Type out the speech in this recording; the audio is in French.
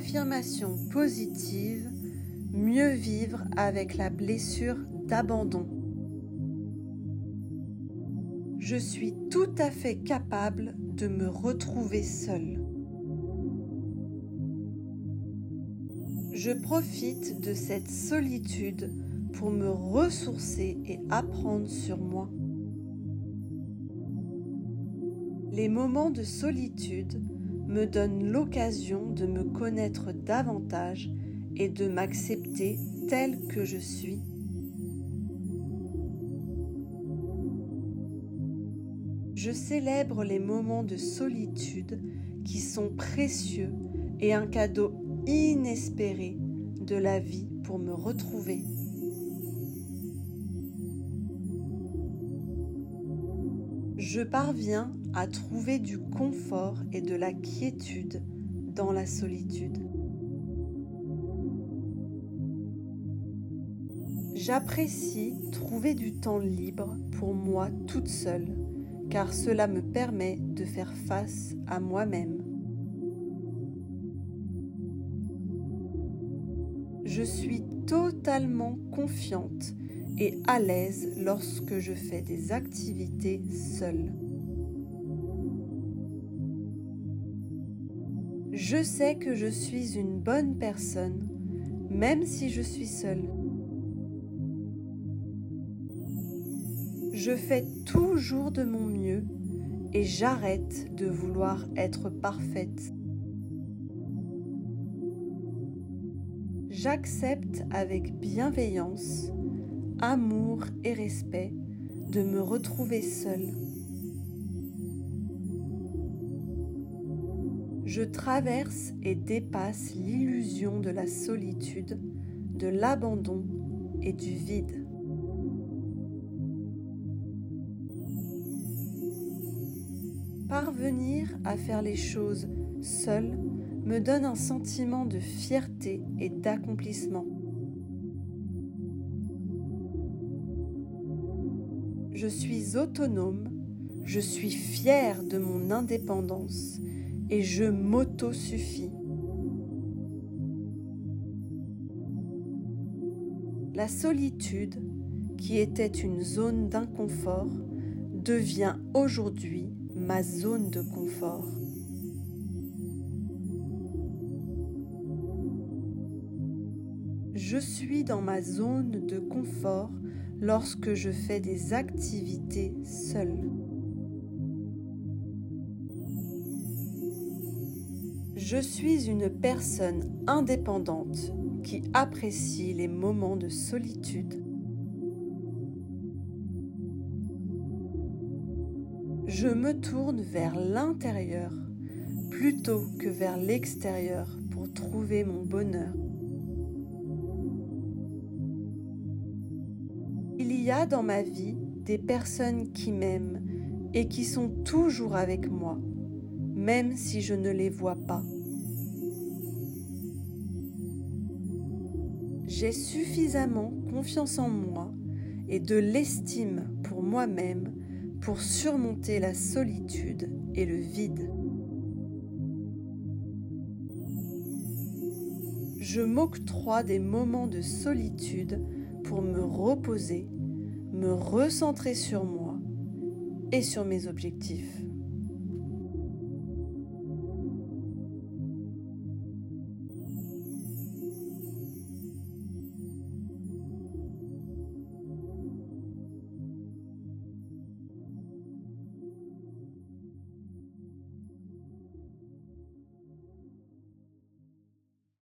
affirmation positive, mieux vivre avec la blessure d'abandon. Je suis tout à fait capable de me retrouver seule. Je profite de cette solitude pour me ressourcer et apprendre sur moi. Les moments de solitude me donnent l'occasion de me connaître davantage et de m'accepter tel que je suis. Je célèbre les moments de solitude qui sont précieux et un cadeau inespéré de la vie pour me retrouver. Je parviens à trouver du confort et de la quiétude dans la solitude. J'apprécie trouver du temps libre pour moi toute seule, car cela me permet de faire face à moi-même. Je suis totalement confiante et à l'aise lorsque je fais des activités seule. Je sais que je suis une bonne personne, même si je suis seule. Je fais toujours de mon mieux et j'arrête de vouloir être parfaite. J'accepte avec bienveillance, amour et respect de me retrouver seule. Je traverse et dépasse l'illusion de la solitude, de l'abandon et du vide. Parvenir à faire les choses seul me donne un sentiment de fierté et d'accomplissement. Je suis autonome, je suis fière de mon indépendance et je m'auto-suffis. La solitude, qui était une zone d'inconfort, devient aujourd'hui ma zone de confort. Je suis dans ma zone de confort lorsque je fais des activités seule. Je suis une personne indépendante qui apprécie les moments de solitude je me tourne vers l'intérieur plutôt que vers l'extérieur pour trouver mon bonheur. Il y a dans ma vie des personnes qui m'aiment et qui sont toujours avec moi, même si je ne les vois pas. J'ai suffisamment confiance en moi et de l'estime pour moi-même pour surmonter la solitude et le vide. Je m'octroie des moments de solitude pour me reposer, me recentrer sur moi et sur mes objectifs.